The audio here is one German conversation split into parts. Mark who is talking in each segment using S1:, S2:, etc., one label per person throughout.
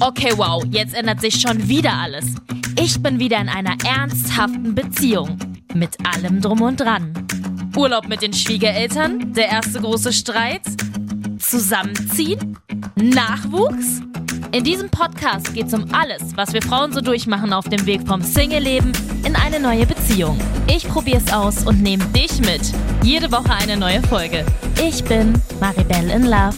S1: Okay, wow, jetzt ändert sich schon wieder alles. Ich bin wieder in einer ernsthaften Beziehung. Mit allem drum und dran. Urlaub mit den Schwiegereltern, der erste große Streit, Zusammenziehen, Nachwuchs. In diesem Podcast geht es um alles, was wir Frauen so durchmachen auf dem Weg vom Single-Leben in eine neue Beziehung. Ich probiere es aus und nehme dich mit. Jede Woche eine neue Folge. Ich bin Maribel in Love.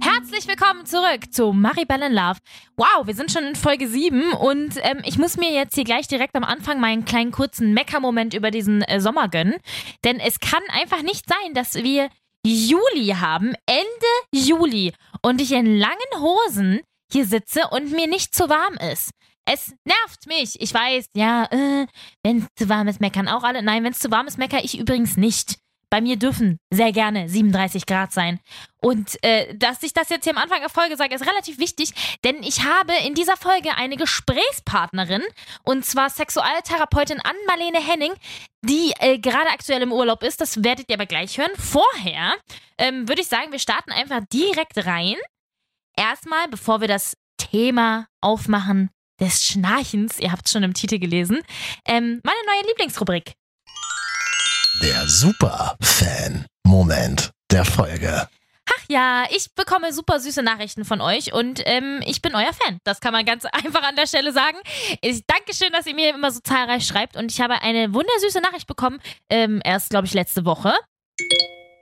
S1: Herzlich willkommen zurück zu Maribel in Love. Wow, wir sind schon in Folge 7 und ähm, ich muss mir jetzt hier gleich direkt am Anfang meinen kleinen kurzen Mecker-Moment über diesen äh, Sommer gönnen. Denn es kann einfach nicht sein, dass wir Juli haben, Ende Juli, und ich in langen Hosen hier sitze und mir nicht zu warm ist. Es nervt mich. Ich weiß, ja, äh, wenn es zu warm ist, meckern auch alle. Nein, wenn es zu warm ist, meckere ich übrigens nicht. Bei mir dürfen sehr gerne 37 Grad sein. Und äh, dass ich das jetzt hier am Anfang der Folge sage, ist relativ wichtig, denn ich habe in dieser Folge eine Gesprächspartnerin, und zwar Sexualtherapeutin Ann-Marlene Henning, die äh, gerade aktuell im Urlaub ist. Das werdet ihr aber gleich hören. Vorher ähm, würde ich sagen, wir starten einfach direkt rein. Erstmal, bevor wir das Thema aufmachen des Schnarchens, ihr habt es schon im Titel gelesen, ähm, meine neue Lieblingsrubrik.
S2: Der Super-Fan-Moment der Folge.
S1: Ach ja, ich bekomme super süße Nachrichten von euch und ähm, ich bin euer Fan. Das kann man ganz einfach an der Stelle sagen. Ich danke schön, dass ihr mir immer so zahlreich schreibt und ich habe eine wundersüße Nachricht bekommen, ähm, erst glaube ich letzte Woche.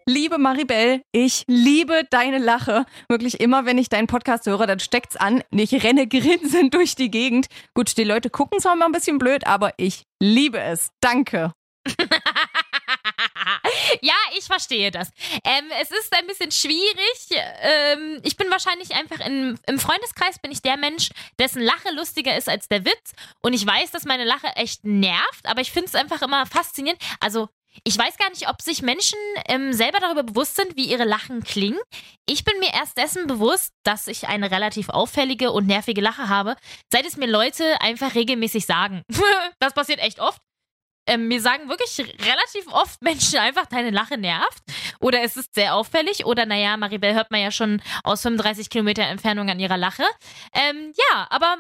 S3: Liebe Maribel, ich liebe deine Lache. Wirklich immer, wenn ich deinen Podcast höre, dann steckt's an. Ich renne grinsend durch die Gegend. Gut, die Leute gucken zwar immer ein bisschen blöd, aber ich liebe es. Danke.
S1: ja, ich verstehe das. Ähm, es ist ein bisschen schwierig. Ähm, ich bin wahrscheinlich einfach in, im Freundeskreis bin ich der Mensch, dessen Lache lustiger ist als der Witz. Und ich weiß, dass meine Lache echt nervt, aber ich finde es einfach immer faszinierend. Also ich weiß gar nicht, ob sich Menschen ähm, selber darüber bewusst sind, wie ihre Lachen klingen. Ich bin mir erst dessen bewusst, dass ich eine relativ auffällige und nervige Lache habe, seit es mir Leute einfach regelmäßig sagen. das passiert echt oft. Ähm, mir sagen wirklich relativ oft Menschen einfach, deine Lache nervt. Oder es ist sehr auffällig. Oder naja, Maribel hört man ja schon aus 35 Kilometer Entfernung an ihrer Lache. Ähm, ja, aber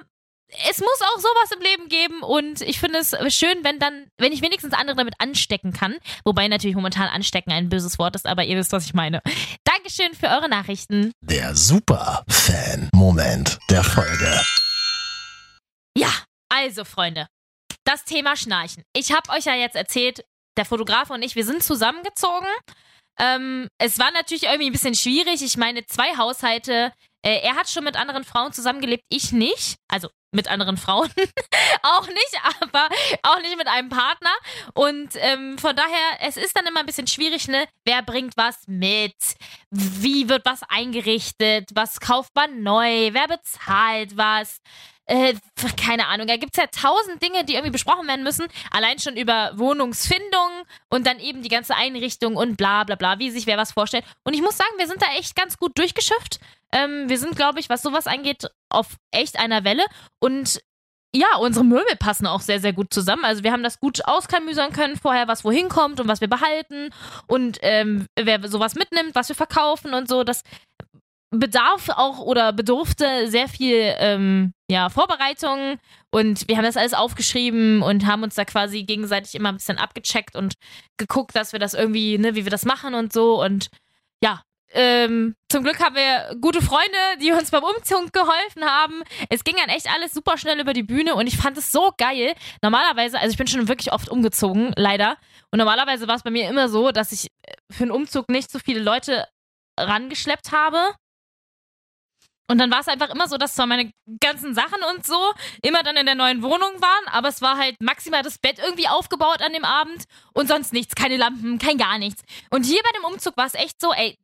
S1: es muss auch sowas im Leben geben und ich finde es schön, wenn dann, wenn ich wenigstens andere damit anstecken kann. Wobei natürlich momentan anstecken ein böses Wort ist, aber ihr wisst, was ich meine. Dankeschön für eure Nachrichten.
S2: Der Super-Fan-Moment der Folge.
S1: Ja, also Freunde, das Thema Schnarchen. Ich habe euch ja jetzt erzählt, der Fotograf und ich, wir sind zusammengezogen. Ähm, es war natürlich irgendwie ein bisschen schwierig. Ich meine, zwei Haushalte. Äh, er hat schon mit anderen Frauen zusammengelebt, ich nicht. Also mit anderen Frauen auch nicht, aber auch nicht mit einem Partner. Und ähm, von daher, es ist dann immer ein bisschen schwierig, ne? Wer bringt was mit? Wie wird was eingerichtet? Was kauft man neu? Wer bezahlt was? Äh, keine Ahnung, da gibt es ja tausend Dinge, die irgendwie besprochen werden müssen. Allein schon über Wohnungsfindung und dann eben die ganze Einrichtung und bla bla bla, wie sich wer was vorstellt. Und ich muss sagen, wir sind da echt ganz gut durchgeschifft. Ähm, wir sind, glaube ich, was sowas angeht, auf echt einer Welle. Und ja, unsere Möbel passen auch sehr, sehr gut zusammen. Also wir haben das gut auskamüsern können vorher, was wohin kommt und was wir behalten und ähm, wer sowas mitnimmt, was wir verkaufen und so. Das bedarf auch oder bedurfte sehr viel ähm, ja, Vorbereitung und wir haben das alles aufgeschrieben und haben uns da quasi gegenseitig immer ein bisschen abgecheckt und geguckt, dass wir das irgendwie, ne, wie wir das machen und so und ja, ähm, zum Glück haben wir gute Freunde, die uns beim Umzug geholfen haben. Es ging dann echt alles super schnell über die Bühne und ich fand es so geil. Normalerweise, also ich bin schon wirklich oft umgezogen, leider. Und normalerweise war es bei mir immer so, dass ich für einen Umzug nicht so viele Leute rangeschleppt habe. Und dann war es einfach immer so, dass zwar meine ganzen Sachen und so immer dann in der neuen Wohnung waren, aber es war halt maximal das Bett irgendwie aufgebaut an dem Abend und sonst nichts, keine Lampen, kein gar nichts. Und hier bei dem Umzug war es echt so, ey,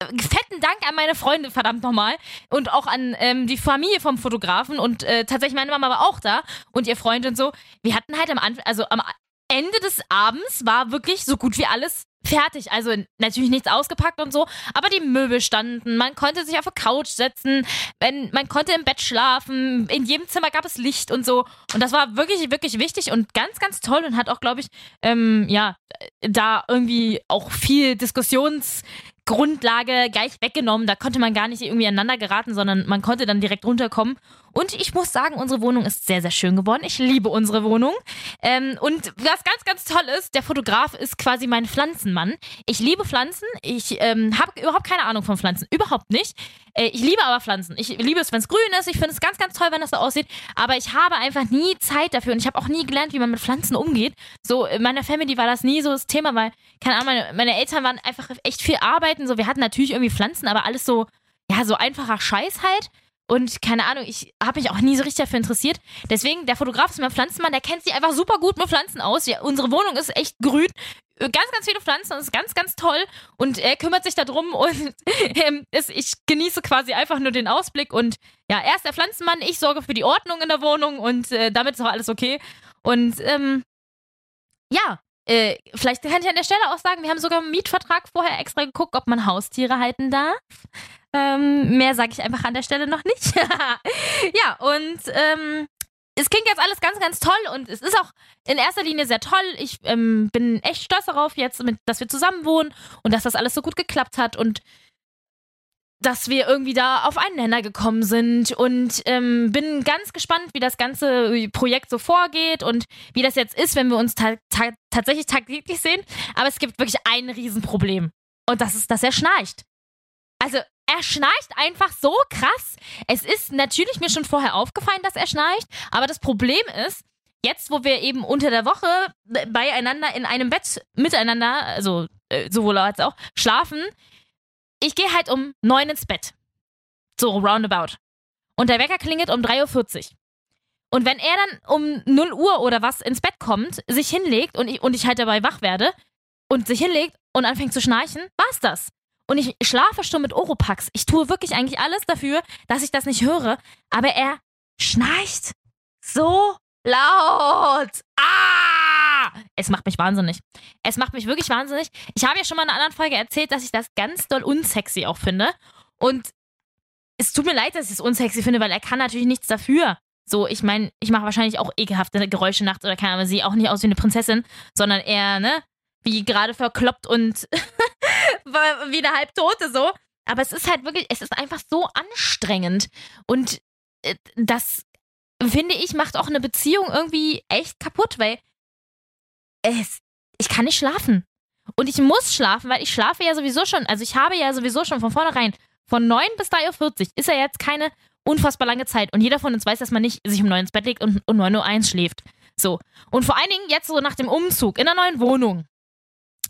S1: fetten Dank an meine Freunde, verdammt nochmal. Und auch an ähm, die Familie vom Fotografen. Und äh, tatsächlich, meine Mama war auch da und ihr Freund und so. Wir hatten halt am Anfang, also am Ende des Abends war wirklich so gut wie alles fertig. Also natürlich nichts ausgepackt und so, aber die Möbel standen, man konnte sich auf eine Couch setzen, wenn, man konnte im Bett schlafen, in jedem Zimmer gab es Licht und so. Und das war wirklich, wirklich wichtig und ganz, ganz toll und hat auch, glaube ich, ähm, ja, da irgendwie auch viel Diskussions- Grundlage gleich weggenommen. Da konnte man gar nicht irgendwie aneinander geraten, sondern man konnte dann direkt runterkommen. Und ich muss sagen, unsere Wohnung ist sehr, sehr schön geworden. Ich liebe unsere Wohnung. Ähm, und was ganz, ganz toll ist, der Fotograf ist quasi mein Pflanzenmann. Ich liebe Pflanzen. Ich ähm, habe überhaupt keine Ahnung von Pflanzen. Überhaupt nicht. Äh, ich liebe aber Pflanzen. Ich liebe es, wenn es grün ist. Ich finde es ganz, ganz toll, wenn das so aussieht. Aber ich habe einfach nie Zeit dafür. Und ich habe auch nie gelernt, wie man mit Pflanzen umgeht. So, in meiner Family war das nie so das Thema, weil, keine Ahnung, meine, meine Eltern waren einfach echt viel arbeiten. So, wir hatten natürlich irgendwie Pflanzen, aber alles so, ja, so einfacher Scheiß halt. Und keine Ahnung, ich habe mich auch nie so richtig dafür interessiert. Deswegen, der Fotograf ist mein Pflanzenmann, der kennt sich einfach super gut mit Pflanzen aus. Ja, unsere Wohnung ist echt grün. Ganz, ganz viele Pflanzen, das ist ganz, ganz toll. Und er kümmert sich darum und ähm, ist, ich genieße quasi einfach nur den Ausblick. Und ja, er ist der Pflanzenmann, ich sorge für die Ordnung in der Wohnung und äh, damit ist auch alles okay. Und ähm, ja, äh, vielleicht kann ich an der Stelle auch sagen, wir haben sogar einen Mietvertrag vorher extra geguckt, ob man Haustiere halten darf. Ähm, mehr sage ich einfach an der Stelle noch nicht. ja, und ähm, es klingt jetzt alles ganz, ganz toll und es ist auch in erster Linie sehr toll. Ich ähm, bin echt stolz darauf jetzt, mit, dass wir zusammen wohnen und dass das alles so gut geklappt hat und dass wir irgendwie da auf einen Nenner gekommen sind und ähm, bin ganz gespannt, wie das ganze Projekt so vorgeht und wie das jetzt ist, wenn wir uns ta ta tatsächlich tagtäglich sehen. Aber es gibt wirklich ein Riesenproblem und das ist, dass er schnarcht. Also er schnarcht einfach so krass. Es ist natürlich mir schon vorher aufgefallen, dass er schnarcht, aber das Problem ist, jetzt, wo wir eben unter der Woche beieinander in einem Bett miteinander, also äh, sowohl als auch, schlafen, ich gehe halt um neun ins Bett. So roundabout. Und der Wecker klingelt um 3.40 Uhr. Und wenn er dann um 0 Uhr oder was ins Bett kommt, sich hinlegt und ich, und ich halt dabei wach werde und sich hinlegt und anfängt zu schnarchen, war's das. Und ich schlafe schon mit Oropax. Ich tue wirklich eigentlich alles dafür, dass ich das nicht höre. Aber er schnarcht so laut. Ah! Es macht mich wahnsinnig. Es macht mich wirklich wahnsinnig. Ich habe ja schon mal in einer anderen Folge erzählt, dass ich das ganz doll unsexy auch finde. Und es tut mir leid, dass ich es unsexy finde, weil er kann natürlich nichts dafür. So, ich meine, ich mache wahrscheinlich auch ekelhafte Geräusche nachts oder keine Ahnung, sehe auch nicht aus wie eine Prinzessin, sondern eher, ne, wie gerade verkloppt und wie eine Halbtote so. Aber es ist halt wirklich, es ist einfach so anstrengend. Und äh, das, finde ich, macht auch eine Beziehung irgendwie echt kaputt, weil es, ich kann nicht schlafen. Und ich muss schlafen, weil ich schlafe ja sowieso schon, also ich habe ja sowieso schon von vornherein von 9 bis 3.40 Uhr ist ja jetzt keine unfassbar lange Zeit. Und jeder von uns weiß, dass man nicht sich um 9 ins Bett legt und um 9.01 Uhr schläft. So. Und vor allen Dingen jetzt so nach dem Umzug in der neuen Wohnung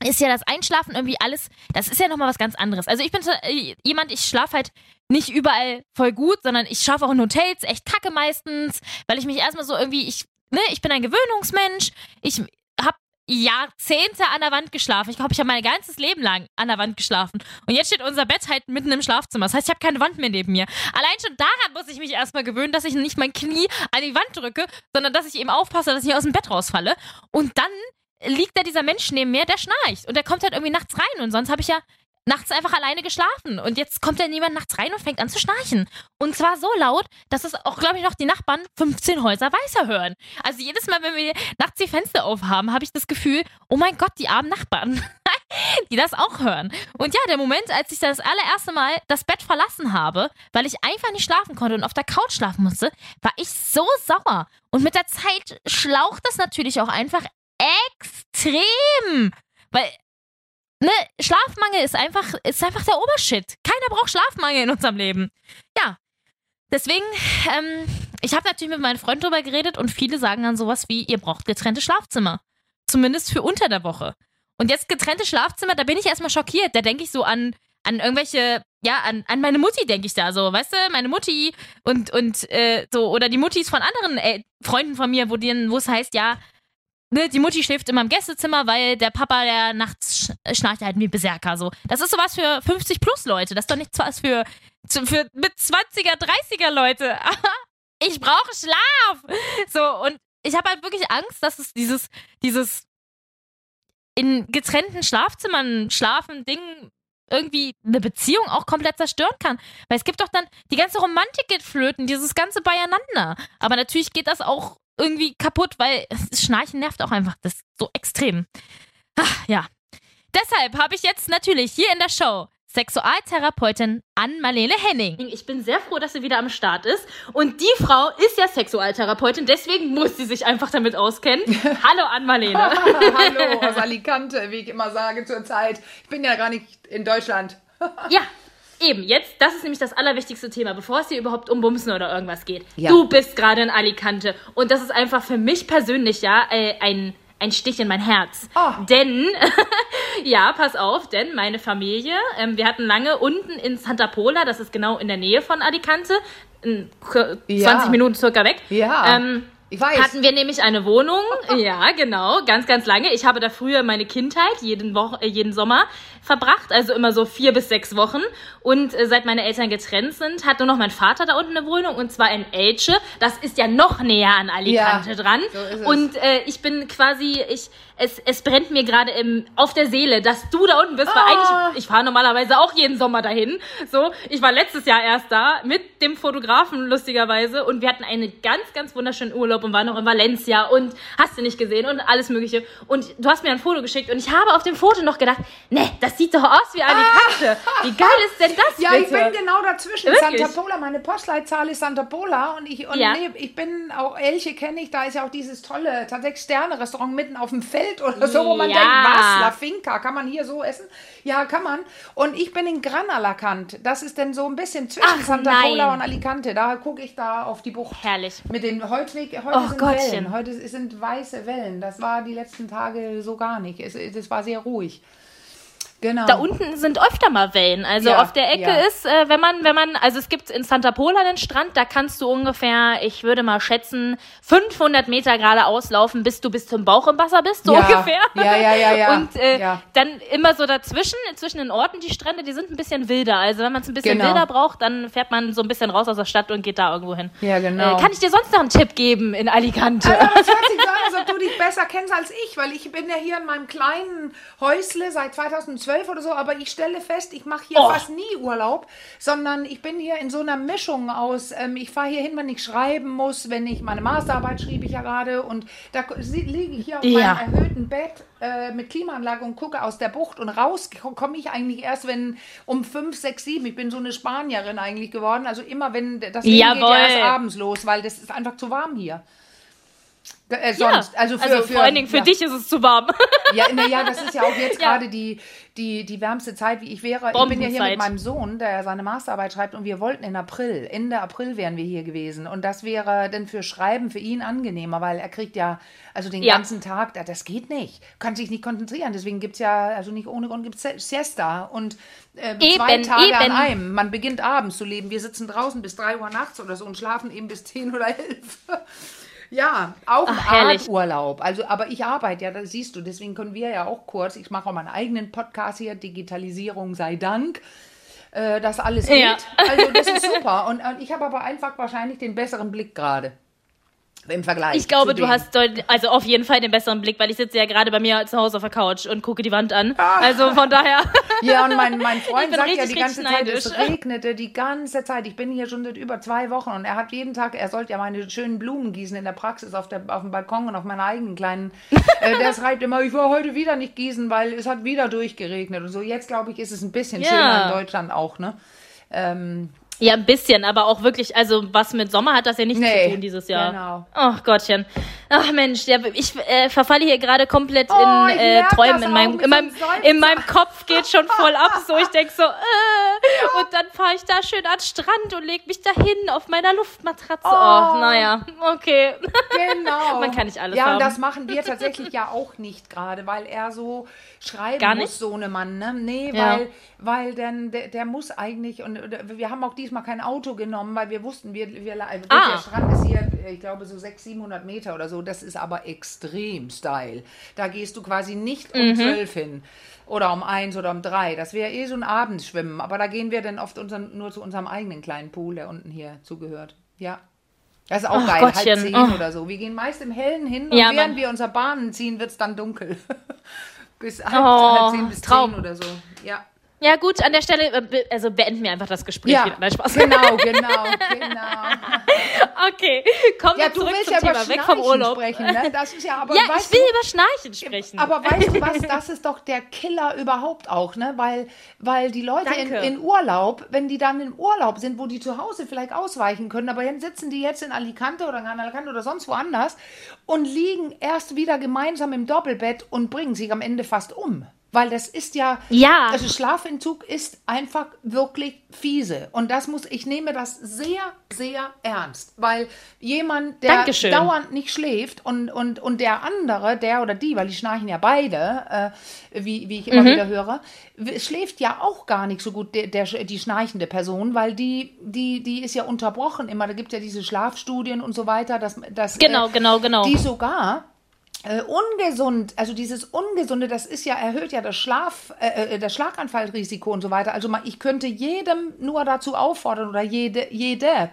S1: ist ja das Einschlafen irgendwie alles, das ist ja nochmal was ganz anderes. Also ich bin äh, jemand, ich schlafe halt nicht überall voll gut, sondern ich schlafe auch in Hotels echt kacke meistens, weil ich mich erstmal so irgendwie, ich, ne, ich bin ein Gewöhnungsmensch, ich habe Jahrzehnte an der Wand geschlafen. Ich glaube, ich habe mein ganzes Leben lang an der Wand geschlafen. Und jetzt steht unser Bett halt mitten im Schlafzimmer. Das heißt, ich habe keine Wand mehr neben mir. Allein schon daran muss ich mich erstmal gewöhnen, dass ich nicht mein Knie an die Wand drücke, sondern dass ich eben aufpasse, dass ich aus dem Bett rausfalle. Und dann liegt da dieser Mensch neben mir, der schnarcht. Und der kommt halt irgendwie nachts rein. Und sonst habe ich ja nachts einfach alleine geschlafen. Und jetzt kommt ja niemand nachts rein und fängt an zu schnarchen. Und zwar so laut, dass es auch, glaube ich, noch die Nachbarn 15 Häuser weißer hören. Also jedes Mal, wenn wir nachts die Fenster aufhaben, habe ich das Gefühl, oh mein Gott, die armen Nachbarn, die das auch hören. Und ja, der Moment, als ich das allererste Mal das Bett verlassen habe, weil ich einfach nicht schlafen konnte und auf der Couch schlafen musste, war ich so sauer. Und mit der Zeit schlaucht das natürlich auch einfach extrem. Weil, ne, Schlafmangel ist einfach, ist einfach der Obershit. Keiner braucht Schlafmangel in unserem Leben. Ja. Deswegen, ähm, ich habe natürlich mit meinen Freunden drüber geredet und viele sagen dann sowas wie, ihr braucht getrennte Schlafzimmer. Zumindest für unter der Woche. Und jetzt getrennte Schlafzimmer, da bin ich erstmal schockiert. Da denke ich so an, an irgendwelche, ja, an, an meine Mutti denke ich da so, weißt du, meine Mutti und, und äh, so, oder die Muttis von anderen äh, Freunden von mir, wo es heißt, ja, ne, die Mutti schläft immer im Gästezimmer, weil der Papa, der nachts schnarcht halt wie Berserker. So. Das ist sowas für 50 plus Leute. Das ist doch nichts was für, für mit 20er, 30er Leute. ich brauche Schlaf. So, und ich habe halt wirklich Angst, dass es dieses, dieses in getrennten Schlafzimmern schlafen, Dingen irgendwie eine Beziehung auch komplett zerstören kann. Weil es gibt doch dann, die ganze Romantik geht flöten, dieses ganze Beieinander. Aber natürlich geht das auch irgendwie kaputt, weil das Schnarchen nervt auch einfach. Das ist so extrem. Ach, ja. Deshalb habe ich jetzt natürlich hier in der Show Sexualtherapeutin Ann-Marlene Henning. Ich bin sehr froh, dass sie wieder am Start ist. Und die Frau ist ja Sexualtherapeutin, deswegen muss sie sich einfach damit auskennen. Hallo Ann-Marlene.
S4: Hallo aus Alicante, wie ich immer sage zurzeit. Ich bin ja gar nicht in Deutschland.
S1: ja, eben, jetzt, das ist nämlich das allerwichtigste Thema, bevor es hier überhaupt um Bumsen oder irgendwas geht.
S4: Ja.
S1: Du bist gerade in Alicante. Und das ist einfach für mich persönlich ja äh, ein ein Stich in mein Herz.
S4: Oh.
S1: Denn, ja, pass auf, denn meine Familie, ähm, wir hatten lange unten in Santa Pola, das ist genau in der Nähe von Alicante, in, k- 20
S4: Ja.
S1: Minuten circa weg.
S4: Ja,
S1: Ähm,
S4: ich weiß.
S1: hatten wir nämlich eine Wohnung, ja, genau, ganz, ganz lange. Ich habe da früher meine Kindheit jeden, Woche, äh, jeden Sommer verbracht, also immer so vier bis sechs Wochen. Und äh, seit meine Eltern getrennt sind, hat nur noch mein Vater da unten eine Wohnung und zwar in Elche. Das ist ja noch näher an Alicante
S4: Ja,
S1: dran.
S4: so
S1: und äh, ich bin quasi, ich, es, es brennt mir gerade auf der Seele, dass du da unten bist, weil
S4: Ah.
S1: eigentlich, ich fahre normalerweise auch jeden Sommer dahin. So, ich war letztes Jahr erst da mit dem Fotografen, lustigerweise, und wir hatten einen ganz, ganz wunderschönen Urlaub und waren noch in Valencia und hast du nicht gesehen und alles Mögliche. Und du hast mir ein Foto geschickt und ich habe auf dem Foto noch gedacht, ne, das sieht doch aus wie Alicante. Wie geil ist denn das
S4: Ja,
S1: bitte?
S4: ich bin genau dazwischen.
S1: Wirklich?
S4: Santa Pola, meine Postleitzahl ist Santa Pola und ich, und
S1: Ja.
S4: nee, ich bin auch Elche kenne ich, da ist ja auch dieses tolle tatsächlich Sterne-Restaurant mitten auf dem Feld oder so, wo man
S1: Ja.
S4: denkt, was, La Finca, kann man hier so essen? Ja, kann man. Und ich bin in Gran Alacant. Das ist denn so ein bisschen zwischen
S1: Ach,
S4: Santa
S1: nein.
S4: Pola und Alicante. Da gucke ich da auf die Bucht.
S1: Herrlich.
S4: Mit den heute, heute
S1: Oh
S4: sind
S1: Gottchen.
S4: Wellen. Heute sind weiße Wellen. Das war die letzten Tage so gar nicht. Es, es war sehr ruhig. Genau.
S1: Da unten sind öfter mal Wellen. Also
S4: Ja,
S1: auf der Ecke
S4: ja.
S1: ist, äh, wenn man, wenn man, also es gibt in Santa Pola einen Strand, da kannst du ungefähr, ich würde mal schätzen, 500 Meter geradeaus laufen, bis du bis zum Bauch im Wasser bist, so
S4: Ja.
S1: ungefähr.
S4: Ja, ja, ja, ja.
S1: Und äh,
S4: Ja.
S1: dann immer so dazwischen, zwischen den Orten, die Strände, die sind ein bisschen wilder. Also wenn man es ein bisschen
S4: Genau.
S1: wilder braucht, dann fährt man so ein bisschen raus aus der Stadt und geht da irgendwo hin.
S4: Ja, genau.
S1: Äh, kann ich dir sonst noch einen Tipp geben in Alicante?
S4: Aber es hört sich so an, als ob du dich besser kennst als ich, weil ich bin ja hier in meinem kleinen Häusle seit 2012 oder so, aber ich stelle fest, ich mache hier
S1: Oh.
S4: fast nie Urlaub, sondern ich bin hier in so einer Mischung aus, ähm, ich fahre hier hin, wenn ich schreiben muss, wenn ich meine Masterarbeit schrieb ich ja gerade und da liege ich hier auf
S1: Ja.
S4: meinem erhöhten Bett äh, mit Klimaanlage und gucke aus der Bucht und raus komme ich eigentlich erst, wenn um 5, 6, 7, ich bin so eine Spanierin eigentlich geworden, also immer wenn das Leben geht ja erst abends los, weil das ist einfach zu warm hier. Äh,
S1: Ja,
S4: sonst, also für, für
S1: vor allen Dingen für
S4: ja.
S1: dich ist es zu warm.
S4: Ja, na ja, das ist ja auch jetzt
S1: Ja.
S4: gerade die, die, die wärmste Zeit, wie ich wäre. Ich bin ja hier mit meinem Sohn, der seine Masterarbeit schreibt, und wir wollten in April, Ende April wären wir hier gewesen. Und das wäre dann für Schreiben für ihn angenehmer, weil er kriegt ja, also den
S1: Ja.
S4: ganzen Tag, da- das geht nicht. Kann sich nicht konzentrieren. Deswegen gibt es ja, also nicht ohne Grund gibt es Siesta. Und äh, zwei
S1: Eben,
S4: Tage an
S1: eben.
S4: einem. Man beginnt abends zu leben. Wir sitzen draußen bis 3 Uhr nachts oder so und schlafen eben bis 10 oder 11. Ja, auch
S1: Ach, herrlich.
S4: Art Urlaub. Also, aber ich arbeite ja, das siehst du, deswegen können wir ja auch kurz, ich mache auch meinen eigenen Podcast hier, Digitalisierung sei Dank, äh, dass alles geht.
S1: Ja.
S4: Also das ist super. Und, und ich habe aber einfach wahrscheinlich den besseren Blick gerade. Im Vergleich.
S1: Ich glaube, du hast deut- also auf jeden Fall den besseren Blick, weil ich sitze ja gerade bei mir zu Hause auf der Couch und gucke die Wand an. Also von daher.
S4: Ja, und mein, mein Freund sagt ja
S1: richtig,
S4: die ganze Zeit, es regnete die ganze Zeit. Ich bin hier schon seit über zwei Wochen und er hat jeden Tag, er sollte ja meine schönen Blumen gießen in der Praxis auf, der, auf dem Balkon und auf meiner eigenen kleinen. Äh, der schreibt immer, ich war heute wieder nicht gießen, weil es hat wieder durchgeregnet und so. Jetzt glaube ich, ist es ein bisschen
S1: Ja.
S4: schöner in Deutschland auch, ne? Ähm,
S1: Ja, ein bisschen, aber auch wirklich, also was mit Sommer hat das ja nichts
S4: Nee,
S1: zu tun dieses Jahr.
S4: genau.
S1: Ach Gottchen. Ach Mensch, ja, ich äh, verfalle hier gerade komplett
S4: Oh,
S1: in
S4: ich
S1: äh, Träumen. In meinem, in, meinem, in meinem Kopf geht schon voll ab. So, ich denk so, äh, und dann fahre ich da schön an den Strand und leg mich dahin auf meiner Luftmatratze. Oh,
S4: Oh.
S1: naja, okay.
S4: Genau.
S1: Man kann nicht alles
S4: Ja,
S1: haben.
S4: und das machen wir tatsächlich ja auch nicht gerade, weil er so schreiben
S1: Gar
S4: muss,
S1: nicht?
S4: so eine Mann. Ne? Nee,
S1: Ja.
S4: weil, weil dann, der, der muss eigentlich, und äh, wir haben auch diesmal kein Auto genommen, weil wir wussten, wir, wir, gut,
S1: Ah.
S4: der Strand ist hier, ich glaube, so 600, 700 Meter oder so. Das ist aber extrem steil. Da gehst du quasi nicht
S1: Mhm.
S4: um 12 hin. Oder um eins oder um drei. Das wäre eh so ein Abendschwimmen. Aber da gehen wir dann oft unseren, nur zu unserem eigenen kleinen Pool, der unten hier zugehört. Ja. Das ist auch
S1: Ach,
S4: geil,
S1: Gottchen.
S4: halb zehn
S1: Oh.
S4: oder so. Wir gehen meist im Hellen hin und
S1: Ja,
S4: während
S1: Mann.
S4: wir unser Bahnen ziehen, wird es dann dunkel. Bis halb,
S1: Oh,
S4: halb zehn bis
S1: Traum.
S4: zehn oder so. Ja.
S1: Ja, gut, an der Stelle, äh, also beenden wir einfach das Gespräch
S4: Ja.
S1: Nein, Spaß.
S4: genau, genau, genau.
S1: Okay, kommen
S4: Ja,
S1: wir
S4: du
S1: zurück
S4: willst
S1: zum
S4: ja
S1: Thema,
S4: über
S1: weg vom Urlaub.
S4: sprechen, ne? Das ist ja, aber
S1: Ja,
S4: weißt
S1: ich will
S4: du,
S1: über Schnarchen sprechen.
S4: Aber weißt du was, das ist doch der Killer überhaupt auch, ne? Weil, weil die Leute in, in Urlaub, wenn die dann im Urlaub sind, wo die zu Hause vielleicht ausweichen können, aber dann sitzen die jetzt in Alicante oder in Alicante oder sonst woanders und liegen erst wieder gemeinsam im Doppelbett und bringen sich am Ende fast um. Weil das ist ja,
S1: Ja.
S4: also Schlafentzug ist einfach wirklich fiese. Und das muss, ich nehme das sehr, sehr ernst. Weil jemand, der
S1: Dankeschön.
S4: dauernd nicht schläft und, und, und der andere, der oder die, weil die schnarchen ja beide, äh, wie, wie ich immer wieder höre, schläft ja auch gar nicht so gut, der, der, die schnarchende Person, weil die, die, die ist ja unterbrochen immer. Da gibt es ja diese Schlafstudien und so weiter, dass, dass
S1: Genau,
S4: äh,
S1: genau, genau.
S4: die sogar äh, ungesund, also dieses Ungesunde, das ist ja, erhöht ja das Schlaf, äh, äh, das Schlaganfallrisiko und so weiter. Also mal, ich könnte jedem nur dazu auffordern oder jede, jede,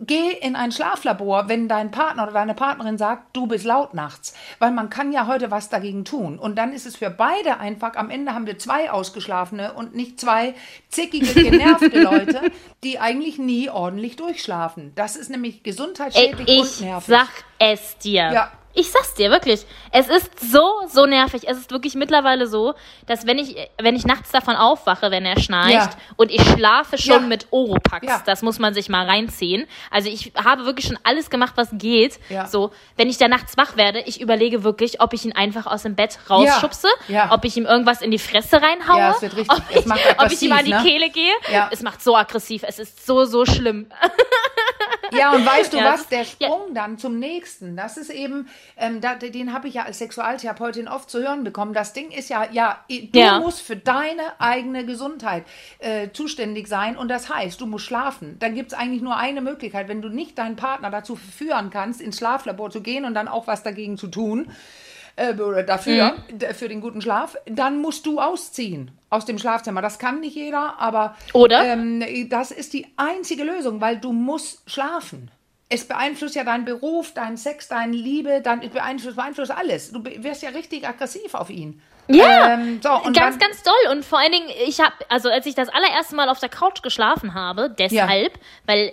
S4: geh in ein Schlaflabor, wenn dein Partner oder deine Partnerin sagt, du bist laut nachts. Weil man kann ja heute was dagegen tun. Und dann ist es für beide einfach, am Ende haben wir zwei Ausgeschlafene und nicht zwei zickige, genervte Leute, die eigentlich nie ordentlich durchschlafen. Das ist nämlich
S1: Ey,
S4: gesundheitsschädlich
S1: ich
S4: und nervig.
S1: sag es dir.
S4: Ja.
S1: Ich sag's dir, wirklich. Es ist so, so nervig. Es ist wirklich mittlerweile so, dass wenn ich, wenn ich nachts davon aufwache, wenn er schnarcht
S4: Ja.
S1: und ich schlafe schon
S4: Ja.
S1: mit Oropax,
S4: Ja.
S1: das muss man sich mal reinziehen. Also ich habe wirklich schon alles gemacht, was geht. So, wenn ich da nachts wach werde, ich überlege wirklich, ob ich ihn einfach aus dem Bett rausschubse, ob ich ihm irgendwas in die Fresse reinhaue,
S4: Ja, es wird richtig-
S1: ob,
S4: es
S1: ich,
S4: macht
S1: ob ich ihm an die
S4: ne?
S1: Kehle gehe. Es macht so aggressiv. Es ist so, so schlimm.
S4: Ja, und weißt du
S1: Ja,
S4: was? Der
S1: ja.
S4: Sprung dann zum nächsten, das ist eben, ähm, da, den habe ich ja als Sexualtherapeutin oft zu hören bekommen. Das Ding ist ja, ja, du
S1: Ja.
S4: musst für deine eigene Gesundheit äh, zuständig sein und das heißt, du musst schlafen. Dann gibt es eigentlich nur eine Möglichkeit, wenn du nicht deinen Partner dazu verführen kannst, ins Schlaflabor zu gehen und dann auch was dagegen zu tun, äh, dafür,
S1: Mhm.
S4: für den guten Schlaf, dann musst du ausziehen aus dem Schlafzimmer. Das kann nicht jeder, aber
S1: Oder?
S4: ähm, das ist die einzige Lösung, weil du musst schlafen. Es beeinflusst ja deinen Beruf, deinen Sex, deine Liebe, dein, beeinflusst, beeinflusst alles. Du wirst ja richtig aggressiv auf ihn.
S1: Ja,
S4: Ähm, so, und
S1: ganz,
S4: dann-
S1: ganz doll. Und vor allen Dingen, ich habe, also als ich das allererste Mal auf der Couch geschlafen habe, deshalb, weil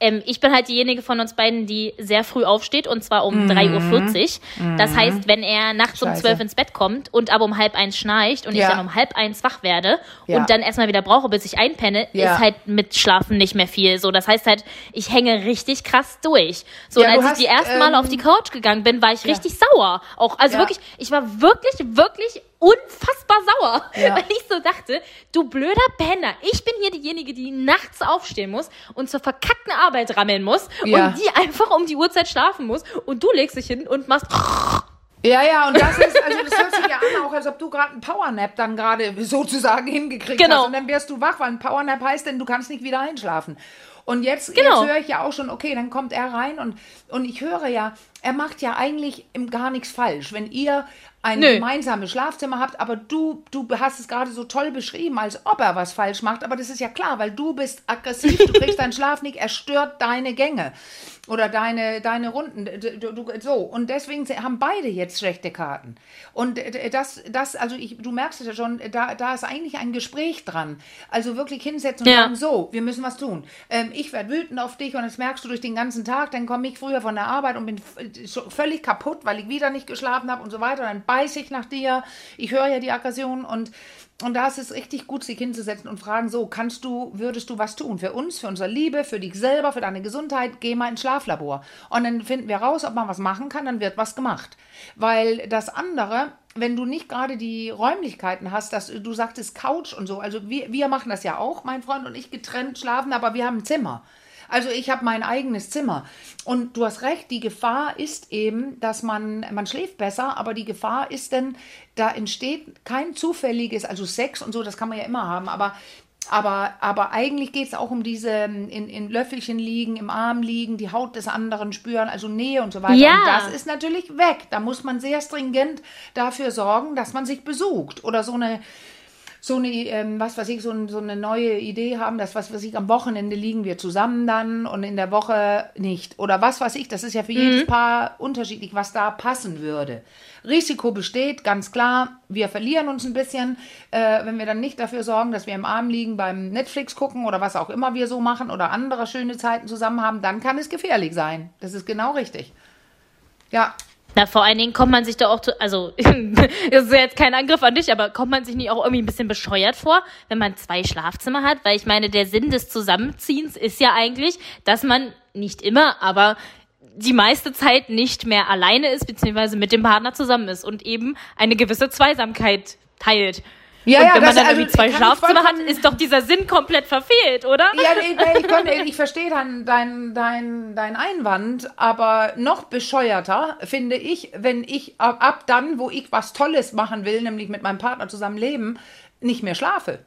S1: ähm, ich bin halt diejenige von uns beiden, die sehr früh aufsteht und zwar um 3.40 Uhr. Das heißt, wenn er nachts um
S4: Mhm. Scheiße.
S1: 12 ins Bett kommt und aber um halb eins schnarcht und
S4: Ja.
S1: ich dann um halb eins wach werde
S4: Ja.
S1: und dann erstmal wieder brauche, bis ich einpenne,
S4: Ja.
S1: ist halt mit Schlafen nicht mehr viel. So, das heißt halt, ich hänge richtig krass durch. So, und als ich
S4: hast,
S1: die ersten Mal
S4: ähm,
S1: auf die Couch gegangen bin, war ich richtig sauer. Auch, also wirklich, ich war wirklich, wirklich unfassbar sauer,
S4: Ja.
S1: weil ich so dachte, du blöder Penner, ich bin hier diejenige, die nachts aufstehen muss und zur verkackten Arbeit rammeln muss
S4: Ja.
S1: und die einfach um die Uhrzeit schlafen muss und du legst dich hin und machst
S4: Ja, ja, und das ist, also das hört sich ja an, auch als ob du gerade einen Powernap dann gerade sozusagen hingekriegt
S1: Genau.
S4: hast. Und dann wirst du wach, weil ein Powernap heißt, denn du kannst nicht wieder einschlafen. Und jetzt,
S1: Genau.
S4: jetzt höre ich ja auch schon, okay, dann kommt er rein und, und ich höre ja, er macht ja eigentlich gar nichts falsch. Wenn ihr ein
S1: Nö.
S4: gemeinsames Schlafzimmer habt, aber du, du hast es gerade so toll beschrieben, als ob er was falsch macht. Aber das ist ja klar, weil du bist aggressiv, du kriegst deinen Schlaf nicht, er stört deine Gänge oder deine, deine Runden. Du, du, so. Und deswegen haben beide jetzt schlechte Karten. Und äh, das, das also ich, du merkst es ja schon, da, da ist eigentlich ein Gespräch dran. Also wirklich hinsetzen und
S1: Ja.
S4: sagen, so, wir müssen was tun. Ähm, ich werde wütend auf dich und das merkst du durch den ganzen Tag. Dann komme ich früher von der Arbeit und bin so völlig kaputt, weil ich wieder nicht geschlafen habe und so weiter. Dann beiße ich nach dir. Ich höre ja die Aggression und und da ist es richtig gut, sich hinzusetzen und fragen, so, kannst du, würdest du was tun für uns, für unsere Liebe, für dich selber, für deine Gesundheit, geh mal ins Schlaflabor. Und dann finden wir raus, ob man was machen kann, dann wird was gemacht. Weil das andere, wenn du nicht gerade die Räumlichkeiten hast, dass du sagtest Couch und so, also wir, wir machen das ja auch, mein Freund und ich getrennt schlafen, aber wir haben ein Zimmer. Also ich habe mein eigenes Zimmer. Und du hast recht, die Gefahr ist eben, dass man, man schläft besser, aber die Gefahr ist denn, da entsteht kein zufälliges, also Sex und so, das kann man ja immer haben, aber aber, aber eigentlich geht es auch um diese in, in Löffelchen liegen, im Arm liegen, die Haut des anderen spüren, also Nähe und so weiter.
S1: Ja.
S4: Und das ist natürlich weg. Da muss man sehr stringent dafür sorgen, dass man sich besucht. Oder so eine so eine, ähm, was weiß ich, so, ein, so eine neue Idee haben, dass was weiß ich, am Wochenende liegen wir zusammen dann und in der Woche nicht. Oder was weiß ich, das ist ja für jedes Paar unterschiedlich, was da passen würde. Risiko besteht, ganz klar, wir verlieren uns ein bisschen, äh, wenn wir dann nicht dafür sorgen, dass wir im Arm liegen beim Netflix gucken oder was auch immer wir so machen oder andere schöne Zeiten zusammen haben, dann kann es gefährlich sein. Das ist genau richtig. Ja,
S1: Na, vor allen Dingen kommt man sich da auch, zu, also, das ist ja jetzt kein Angriff an dich, aber kommt man sich nicht auch irgendwie ein bisschen bescheuert vor, wenn man zwei Schlafzimmer hat? Weil ich meine, der Sinn des Zusammenziehens ist ja eigentlich, dass man nicht immer, aber die meiste Zeit nicht mehr alleine ist, beziehungsweise mit dem Partner zusammen ist und eben eine gewisse Zweisamkeit teilt.
S4: Ja,
S1: und
S4: ja,
S1: wenn man dann
S4: also,
S1: irgendwie zwei
S4: ich
S1: Schlafzimmer hat, ist doch dieser Sinn komplett verfehlt, oder?
S4: Ja, nee, ich, könnte, ich verstehe deinen dein, dein, dein Einwand, aber noch bescheuerter finde ich, wenn ich ab, ab dann, wo ich was Tolles machen will, nämlich mit meinem Partner zusammen leben, nicht mehr schlafe.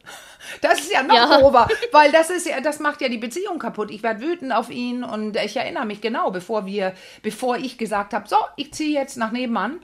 S4: Das ist ja noch
S1: Ja.
S4: grober, weil das ist ja, das macht ja die Beziehung kaputt. Ich werde wütend auf ihn und ich erinnere mich genau, bevor wir, bevor ich gesagt habe, so, ich ziehe jetzt nach nebenan,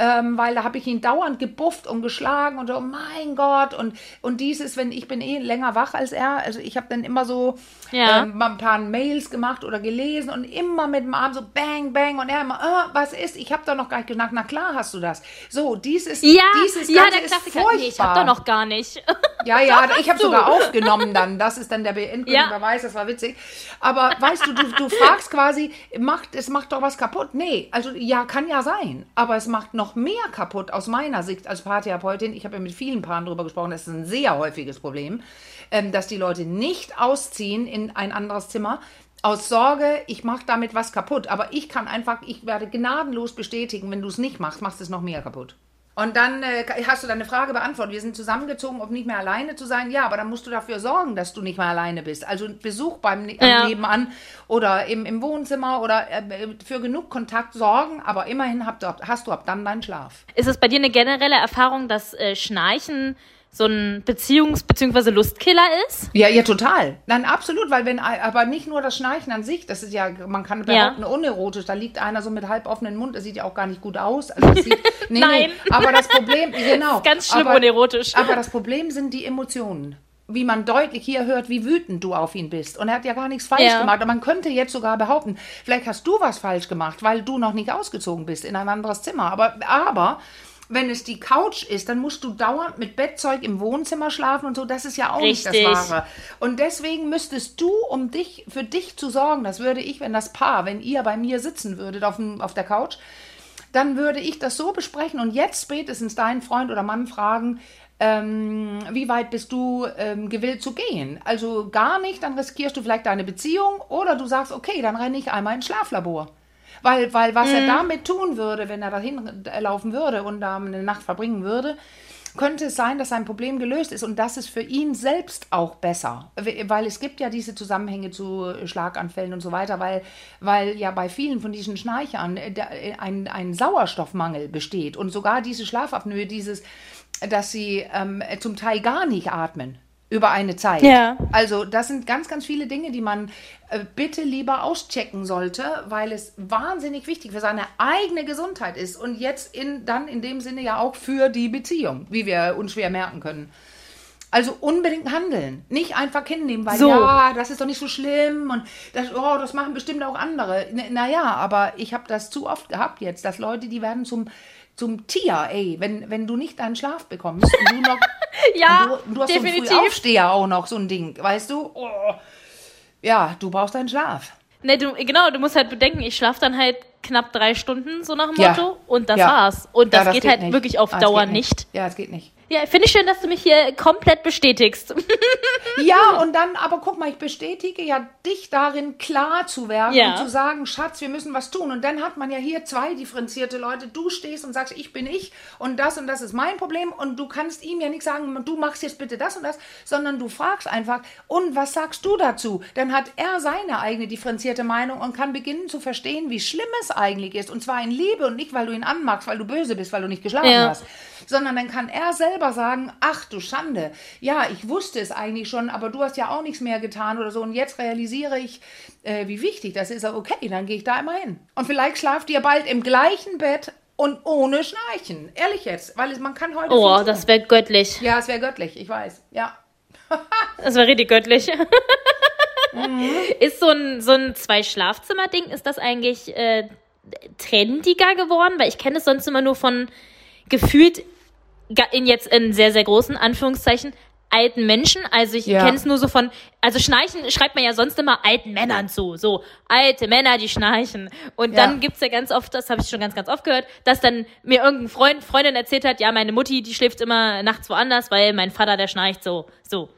S4: ähm, weil da habe ich ihn dauernd gebufft und geschlagen und so, oh mein Gott und und dieses, wenn ich bin eh länger wach als er, also ich habe dann immer so
S1: Ja.
S4: ähm, ein paar Mails gemacht oder gelesen und immer mit dem Arm so bang bang und er immer, ah, was ist? Ich habe doch noch gar nicht geschnackt. Na klar hast du das. So dieses
S1: Ja,
S4: dieses
S1: ja,
S4: Ganze
S1: der
S4: ist furchtbar.
S1: Nee, ich hab doch noch gar nicht.
S4: Ja, ja,
S1: Doch,
S4: ich habe sogar aufgenommen dann. Das ist dann der endgültige
S1: Ja.
S4: Beweis, das war witzig. Aber weißt du, du, du fragst quasi, macht, es macht doch was kaputt. Nee, also ja, kann ja sein. Aber es macht noch mehr kaputt aus meiner Sicht als Paartherapeutin. Ich habe ja mit vielen Paaren darüber gesprochen, das ist ein sehr häufiges Problem, ähm, dass die Leute nicht ausziehen in ein anderes Zimmer. Aus Sorge, ich mache damit was kaputt. Aber ich kann einfach, ich werde gnadenlos bestätigen, wenn du es nicht machst, machst du es noch mehr kaputt. Und dann äh, hast du deine Frage beantwortet. Wir sind zusammengezogen, um nicht mehr alleine zu sein. Ja, aber dann musst du dafür sorgen, dass du nicht mehr alleine bist. Also Besuch beim
S1: Ja.
S4: Nebenan oder im, im Wohnzimmer oder äh, für genug Kontakt sorgen. Aber immerhin habt hast du ab dann deinen Schlaf.
S1: Ist es bei dir eine generelle Erfahrung, dass äh, Schnarchen so ein Beziehungs- bzw. Lustkiller ist?
S4: Ja, ja, total. Nein, absolut, weil wenn, aber nicht nur das Schnarchen an sich, das ist ja, man kann behaupten, unerotisch, da liegt einer so mit halb offenen Mund, das sieht ja auch gar nicht gut aus. Also das sieht, nee,
S1: Nein.
S4: Nee, aber das Problem, genau.
S1: Ganz schlimm
S4: aber,
S1: unerotisch.
S4: Aber das Problem sind die Emotionen. Wie man deutlich hier hört, wie wütend du auf ihn bist. Und er hat ja gar nichts falsch
S1: Ja.
S4: gemacht. Und man könnte jetzt sogar behaupten, vielleicht hast du was falsch gemacht, weil du noch nicht ausgezogen bist in ein anderes Zimmer. Aber, aber wenn es die Couch ist, dann musst du dauernd mit Bettzeug im Wohnzimmer schlafen und so. Das ist ja auch
S1: Richtig.
S4: nicht das Wahre. Und deswegen müsstest du, um dich, für dich zu sorgen, das würde ich, wenn das Paar, wenn ihr bei mir sitzen würdet auf, dem, auf der Couch, dann würde ich das so besprechen und jetzt spätestens deinen Freund oder Mann fragen, ähm, wie weit bist du ähm, gewillt zu gehen? Also gar nicht, dann riskierst du vielleicht deine Beziehung oder du sagst, okay, dann renne ich einmal ins Schlaflabor. Weil, weil was er damit tun würde, wenn er dahin laufen würde und da eine Nacht verbringen würde, könnte es sein, dass sein Problem gelöst ist und das ist für ihn selbst auch besser. Weil es gibt ja diese Zusammenhänge zu Schlaganfällen und so weiter, weil, weil ja bei vielen von diesen Schnarchern äh, äh, ein, ein Sauerstoffmangel besteht und sogar diese Schlafapnoe, dieses, dass sie ähm, zum Teil gar nicht atmen über eine Zeit.
S1: Ja.
S4: Also das sind ganz, ganz viele Dinge, die man äh, bitte lieber auschecken sollte, weil es wahnsinnig wichtig für seine eigene Gesundheit ist und jetzt in, dann in dem Sinne ja auch für die Beziehung, wie wir unschwer merken können. Also unbedingt handeln, nicht einfach hinnehmen, weil
S1: So.
S4: ja, das ist doch nicht so schlimm und das, oh, das machen bestimmt auch andere. N naja, aber ich habe das zu oft gehabt jetzt, dass Leute, die werden zum, zum Tier, ey, wenn, wenn du nicht deinen Schlaf bekommst und du noch
S1: Ja,
S4: du, du hast
S1: definitiv.
S4: so einen Frühaufsteher auch noch, so ein Ding, weißt du? Oh. Ja, du brauchst deinen Schlaf.
S1: Ne, du, genau, du musst halt bedenken, ich schlafe dann halt knapp drei Stunden, so nach dem
S4: Ja.
S1: Motto, und das
S4: Ja.
S1: war's. Und das,
S4: Ja,
S1: geht
S4: geht
S1: halt
S4: nicht.
S1: wirklich auf
S4: Ah,
S1: Dauer
S4: geht
S1: nicht.
S4: Ja, es geht nicht.
S1: Ja, finde ich schön, dass du mich hier komplett bestätigst.
S4: Ja, und dann, aber guck mal, ich bestätige ja dich darin, klar zu werden
S1: Ja.
S4: und zu sagen, Schatz, wir müssen was tun. Und dann hat man ja hier zwei differenzierte Leute. Du stehst und sagst, ich bin ich und das und das ist mein Problem. Und du kannst ihm ja nicht sagen, du machst jetzt bitte das und das, sondern du fragst einfach, und was sagst du dazu? Dann hat er seine eigene differenzierte Meinung und kann beginnen zu verstehen, wie schlimm es eigentlich ist. Und zwar in Liebe und nicht, weil du ihn anmachst, weil du böse bist, weil du nicht geschlafen
S1: Ja.
S4: hast sondern dann kann er selber sagen, ach du Schande, ja, ich wusste es eigentlich schon, aber du hast ja auch nichts mehr getan oder so und jetzt realisiere ich, äh, wie wichtig das ist. Okay, dann gehe ich da immer hin. Und vielleicht schlaft ihr bald im gleichen Bett und ohne Schnarchen. Ehrlich jetzt, weil es, man kann heute.
S1: Oh, das wäre göttlich.
S4: Ja, es wäre göttlich, ich weiß. Ja.
S1: Das wäre richtig göttlich.
S4: Mhm.
S1: Ist so ein, so ein Zwei-Schlafzimmer-Ding, ist das eigentlich äh, trendiger geworden? Weil ich kenne es sonst immer nur von gefühlt in jetzt in sehr, sehr großen Anführungszeichen alten Menschen. Also ich
S4: Ja.
S1: kenne es nur so von, also Schnarchen schreibt man ja sonst immer alten Männern zu. So, alte Männer, die schnarchen. Und
S4: Ja.
S1: dann gibt's ja ganz oft, das habe ich schon ganz, ganz oft gehört, dass dann mir irgendein Freund, Freundin erzählt hat, ja, meine Mutti, die schläft immer nachts woanders, weil mein Vater, der schnarcht so. So.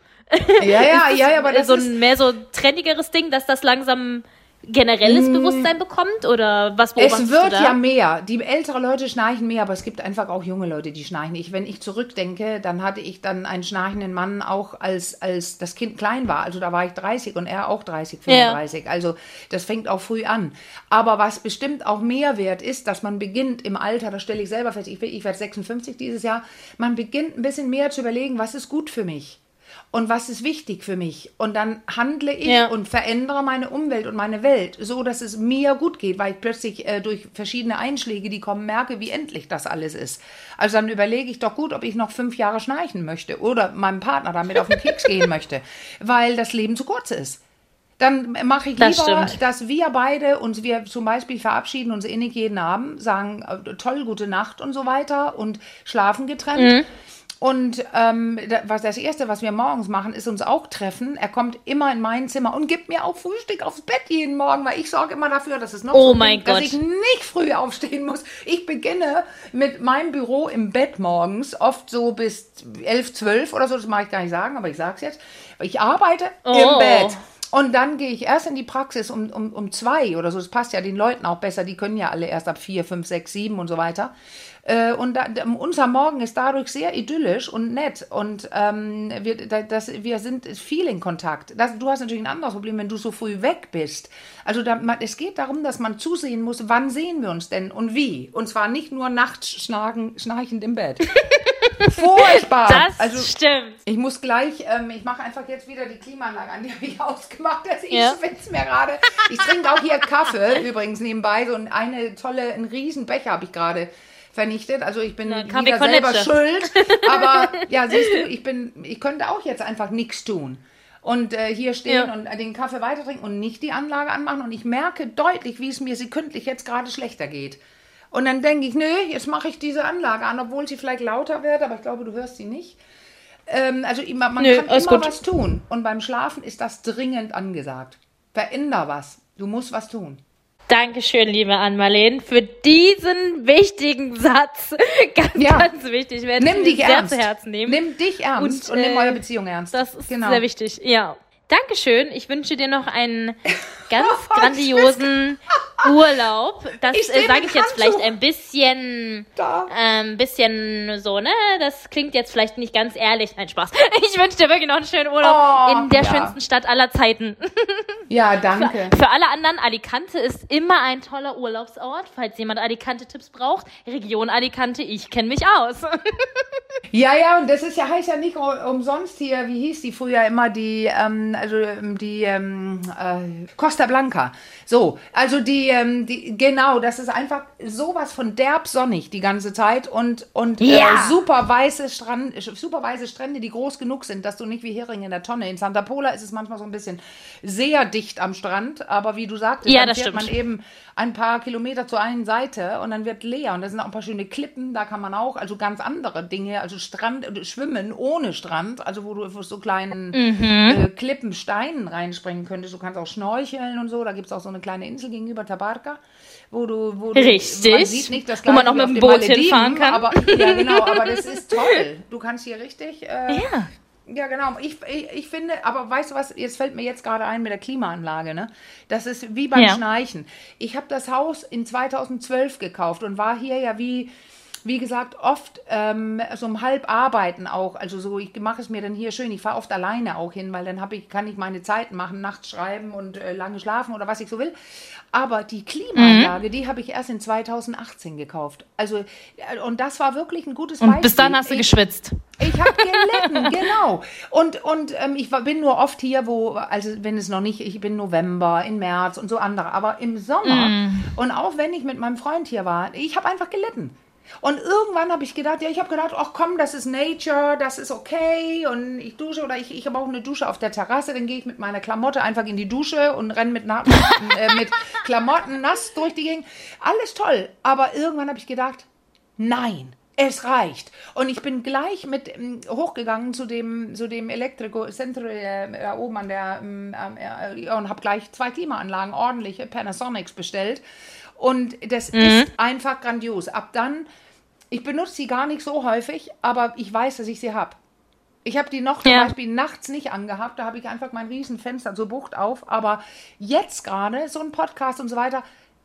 S4: Ja, ja, ja, ja, aber das
S1: so
S4: ist.
S1: ein mehr so trendigeres Ding, dass das langsam generelles Bewusstsein bekommt? Oder was beobachtest
S4: Es wird ja mehr. Die ältere Leute schnarchen mehr, aber es gibt einfach auch junge Leute, die schnarchen. Ich, wenn ich zurückdenke, dann hatte ich dann einen schnarchenden Mann auch als, als das Kind klein war. Also da war ich 30 und er auch 30,
S1: Ja.
S4: 35. Also das fängt auch früh an. Aber was bestimmt auch Mehrwert ist, dass man beginnt im Alter, das stelle ich selber fest, ich, ich werde 56 dieses Jahr, man beginnt ein bisschen mehr zu überlegen, was ist gut für mich. Und was ist wichtig für mich? Und dann handle ich
S1: Ja.
S4: und verändere meine Umwelt und meine Welt, so dass es mir gut geht, weil ich plötzlich äh, durch verschiedene Einschläge, die kommen, merke, wie endlich das alles ist. Also dann überlege ich doch gut, ob ich noch fünf Jahre schnarchen möchte oder meinem Partner damit auf den Keks gehen möchte, weil das Leben zu kurz ist. Dann mache ich
S1: Das
S4: lieber,
S1: stimmt.
S4: dass wir beide uns, wir zum Beispiel verabschieden uns innig jeden Abend, sagen äh, toll, gute Nacht und so weiter und schlafen getrennt. Und ähm, was das Erste, was wir morgens machen, ist uns auch treffen. Er kommt immer in mein Zimmer und gibt mir auch Frühstück aufs Bett jeden Morgen, weil ich sorge immer dafür, dass es noch
S1: Oh
S4: so
S1: mein
S4: dass
S1: Gott.
S4: ich nicht früh aufstehen muss. Ich beginne mit meinem Büro im Bett morgens, oft so bis 11, 12 oder so, das mag ich gar nicht sagen, aber ich sage es jetzt. Ich arbeite
S1: Oh.
S4: im Bett. Und dann gehe ich erst in die Praxis um, um, um zwei oder so. Das passt ja den Leuten auch besser. Die können ja alle erst ab vier, fünf, sechs, sieben und so weiter. Äh, und da, unser Morgen ist dadurch sehr idyllisch und nett. Und ähm, wir, da, das, wir sind viel in Kontakt. Das, du hast natürlich ein anderes Problem, wenn du so früh weg bist. Also da, man, es geht darum, dass man zusehen muss, wann sehen wir uns denn und wie. Und zwar nicht nur nachts schnarchen, schnarchend im Bett. Furchtbar.
S1: Das
S4: also,
S1: stimmt.
S4: ich muss gleich, ähm, ich mache einfach jetzt wieder die Klimaanlage an, die habe ich ausgemacht. Also ich
S1: Ja.
S4: schwitze mir gerade. Ich trinke auch hier Kaffee übrigens nebenbei. So ein- eine tolle, einen riesen Becher habe ich gerade vernichtet. Also ich bin
S1: Na,
S4: wieder selber schuld. Aber ja, siehst du, ich bin, ich könnte auch jetzt einfach nichts tun. Und äh, hier stehen
S1: Ja.
S4: und äh, den Kaffee weiter trinken und nicht die Anlage anmachen. Und ich merke deutlich, wie es mir sekündlich jetzt gerade schlechter geht. Und dann denke ich, nö, jetzt mache ich diese Anlage an, obwohl sie vielleicht lauter wird, aber ich glaube, du hörst sie nicht. Ähm, also immer, man
S1: Nö,
S4: kann immer
S1: gut.
S4: was tun. Und beim Schlafen ist das dringend angesagt. Veränder was. Du musst was tun.
S1: Dankeschön, liebe Ann-Marleen, für diesen wichtigen Satz. Ganz,
S4: Ja.
S1: ganz wichtig.
S4: Nimm
S1: ich
S4: dich ernst.
S1: zu Herzen nehmen.
S4: Nimm dich ernst und,
S1: Und,
S4: nimm
S1: äh,
S4: eure Beziehung ernst.
S1: Das ist
S4: genau.
S1: sehr wichtig, ja. Dankeschön. Ich wünsche dir noch einen ganz grandiosen Urlaub. Das äh, sage ich jetzt vielleicht ein bisschen,
S4: Da.
S1: ähm, bisschen so, ne? Das klingt jetzt vielleicht nicht ganz ehrlich. Nein, Spaß. Ich wünsche dir wirklich noch einen schönen Urlaub
S4: Oh,
S1: in der
S4: ja.
S1: schönsten Stadt aller Zeiten.
S4: Ja, danke.
S1: Für alle anderen, Alicante ist immer ein toller Urlaubsort. Falls jemand Alicante-Tipps braucht, Region Alicante, ich kenne mich aus.
S4: Ja, ja, und das ist ja, heißt ja nicht umsonst hier, wie hieß die früher immer, die, ähm, also ähm, die ähm, äh, Costa Blanca. So, also die, ähm, die, genau, das ist einfach sowas von derb sonnig die ganze Zeit und, und
S1: Ja.
S4: äh, super, weiße Strand, super weiße Strände, die groß genug sind, dass du nicht wie Hering in der Tonne. In Santa Pola ist es manchmal so ein bisschen sehr dicht am Strand, aber wie du sagtest,
S1: Ja,
S4: dann fährt
S1: stimmt.
S4: man eben ein paar Kilometer zur einen Seite und dann wird leer. Und da sind auch ein paar schöne Klippen, da kann man auch, also ganz andere Dinge, also Strand, äh, Schwimmen ohne Strand, also wo du auf so kleinen
S1: Mhm.
S4: äh, Klippen, Steinen reinspringen könntest. Du kannst auch schnorcheln und so. Da gibt es auch so eine kleine Insel gegenüber Tabarca, wo du, wo du
S1: Richtig.
S4: man sieht nicht das
S1: Wo man
S4: Gleiche
S1: auch mit dem Boot
S4: Malediven,
S1: hinfahren kann.
S4: Aber, ja, genau, aber das ist toll. Du kannst hier richtig. Äh,
S1: Ja.
S4: ja, genau. Ich, ich, ich finde, aber weißt du was, jetzt fällt mir jetzt gerade ein mit der Klimaanlage, ne? Das ist wie beim
S1: Ja.
S4: Schnarchen. Ich habe das Haus in 2012 gekauft und war hier ja wie wie gesagt, oft ähm, so um halb arbeiten auch. Also so, ich mache es mir dann hier schön. Ich fahre oft alleine auch hin, weil dann ich, kann ich meine Zeiten machen, nachts schreiben und äh, lange schlafen oder was ich so will. Aber die Klimaanlage,
S1: Mhm.
S4: die habe ich erst in 2018 gekauft. Also, äh, und das war wirklich ein gutes
S1: Und bis dann
S4: Beispiel.
S1: hast du
S4: Ich-
S1: geschwitzt.
S4: ich habe gelitten, genau. Und, und ähm, ich war, bin nur oft hier, wo, also wenn es noch nicht, ich bin November, in März und so andere, aber im Sommer
S1: Mm.
S4: und auch wenn ich mit meinem Freund hier war, ich habe einfach gelitten. Und irgendwann habe ich gedacht, ja, ich habe gedacht, ach komm, das ist Nature, das ist okay und ich dusche oder ich, ich habe auch eine Dusche auf der Terrasse, dann gehe ich mit meiner Klamotte einfach in die Dusche und renne mit, äh, mit Klamotten nass durch die Gegend. Alles toll, aber irgendwann habe ich gedacht, nein, es reicht. Und ich bin gleich mit ähm, hochgegangen zu dem, zu dem Elektrico Centro äh, da oben an der ähm, äh, und habe gleich zwei Klimaanlagen, ordentliche Panasonics bestellt. Und das ist einfach grandios. Ab dann, ich benutze sie gar nicht so häufig, aber ich weiß, dass ich sie habe. Ich habe die noch zum
S1: Ja.
S4: Beispiel nachts nicht angehabt, da habe ich einfach mein Riesenfenster zur Bucht auf. Aber jetzt gerade, so ein Podcast und so weiter,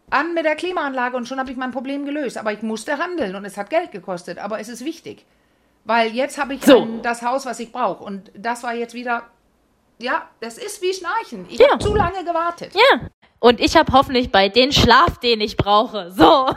S4: an mit der Klimaanlage und schon habe ich mein Problem gelöst. Aber ich musste handeln und es hat Geld gekostet. Aber es ist wichtig. Weil jetzt habe ich
S1: So.
S4: ein, das Haus, was ich brauche. Und das war jetzt wieder, ja, das ist wie Schnarchen. Ich
S1: Ja.
S4: habe zu lange gewartet.
S1: Ja. Und ich habe hoffentlich bei den Schlaf, den ich brauche. So.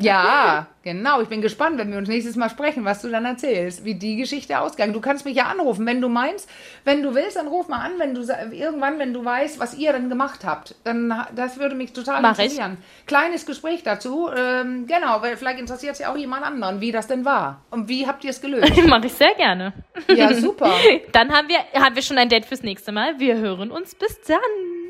S4: Ja, genau. Ich bin gespannt, wenn wir uns nächstes Mal sprechen, was du dann erzählst, wie die Geschichte ausgegangen. Du kannst mich ja anrufen, wenn du meinst, wenn du willst, dann ruf mal an, wenn du irgendwann, wenn du weißt, was ihr dann gemacht habt. Dann das würde mich total
S1: Mach ich.
S4: interessieren. Kleines Gespräch dazu. Ähm, genau, weil vielleicht interessiert es ja auch jemand anderen, wie das denn war und wie habt ihr es gelöst.
S1: Mache ich sehr gerne.
S4: ja, super.
S1: Dann haben wir, haben wir schon ein Date fürs nächste Mal. Wir hören uns bis dann.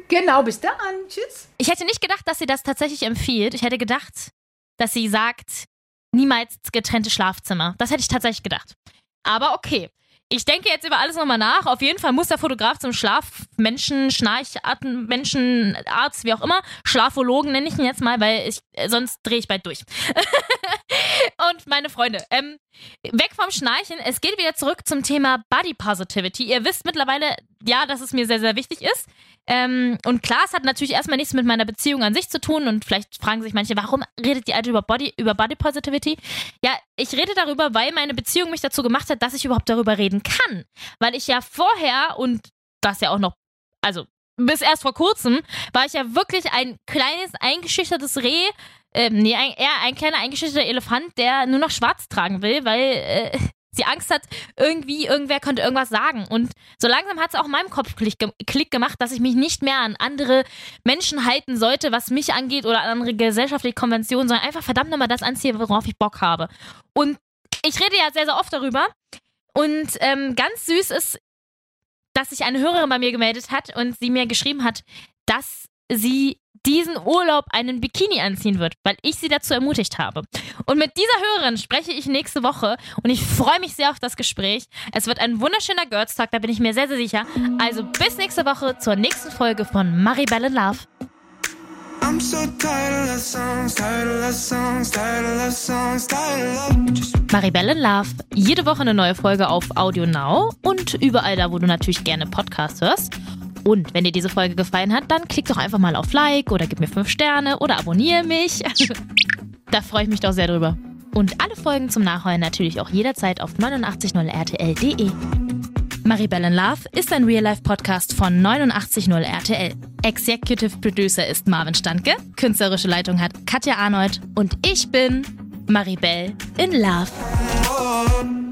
S4: Genau, bis dann. Tschüss.
S1: Ich hätte nicht gedacht, dass sie das tatsächlich empfiehlt. Ich hätte gedacht, dass sie sagt, niemals getrennte Schlafzimmer. Das hätte ich tatsächlich gedacht. Aber okay. Ich denke jetzt über alles nochmal nach. Auf jeden Fall muss der Fotograf zum Schlafmenschen, Schnarcharten, Menschen, Arzt, wie auch immer, Schlafologen nenne ich ihn jetzt mal, weil ich sonst drehe ich bald durch. Und meine Freunde, ähm, weg vom Schnarchen. Es geht wieder zurück zum Thema Body Positivity. Ihr wisst mittlerweile, ja, dass es mir sehr, sehr wichtig ist. Ähm, und klar, es hat natürlich erstmal nichts mit meiner Beziehung an sich zu tun. Und vielleicht fragen sich manche, warum redet die Alte über Body, über Body Positivity? Ja, ich rede darüber, weil meine Beziehung mich dazu gemacht hat, dass ich überhaupt darüber reden kann. Weil ich ja vorher und das ja auch noch, also bis erst vor kurzem, war ich ja wirklich ein kleines, eingeschüchtertes Reh. Ähm, nee, ein, eher ein kleiner eingeschüchterter Elefant, der nur noch schwarz tragen will, weil äh, sie Angst hat, irgendwie, irgendwer könnte irgendwas sagen. Und so langsam hat es auch in meinem Kopf Klick, Klick gemacht, dass ich mich nicht mehr an andere Menschen halten sollte, was mich angeht oder an andere gesellschaftliche Konventionen, sondern einfach verdammt nochmal das anziehe, worauf ich Bock habe. Und ich rede ja sehr, sehr oft darüber. Und ähm, ganz süß ist, dass sich eine Hörerin bei mir gemeldet hat und sie mir geschrieben hat, dass sie diesen Urlaub einen Bikini anziehen wird, weil ich sie dazu ermutigt habe. Und mit dieser Hörerin spreche ich nächste Woche und ich freue mich sehr auf das Gespräch. Es wird ein wunderschöner Girls Talk, da bin ich mir sehr, sehr sicher. Also bis nächste Woche zur nächsten Folge von Maribel in Love.
S5: I'm so tired of love songs, tired of love songs, tired of love songs, tired of love.
S1: Maribel in Love. Jede Woche eine neue Folge auf Audio Now und überall da, wo du natürlich gerne Podcasts hörst. Und wenn dir diese Folge gefallen hat, dann klick doch einfach mal auf Like oder gib mir 5 Sterne oder abonniere mich. da freue ich mich doch sehr drüber. Und alle Folgen zum Nachhören natürlich auch jederzeit auf 890rtl.de. Maribel in Love ist ein Real-Life-Podcast von 890 RTL. Executive Producer ist Marvin Standke, künstlerische Leitung hat Katja Arnold und ich bin Maribel in Love.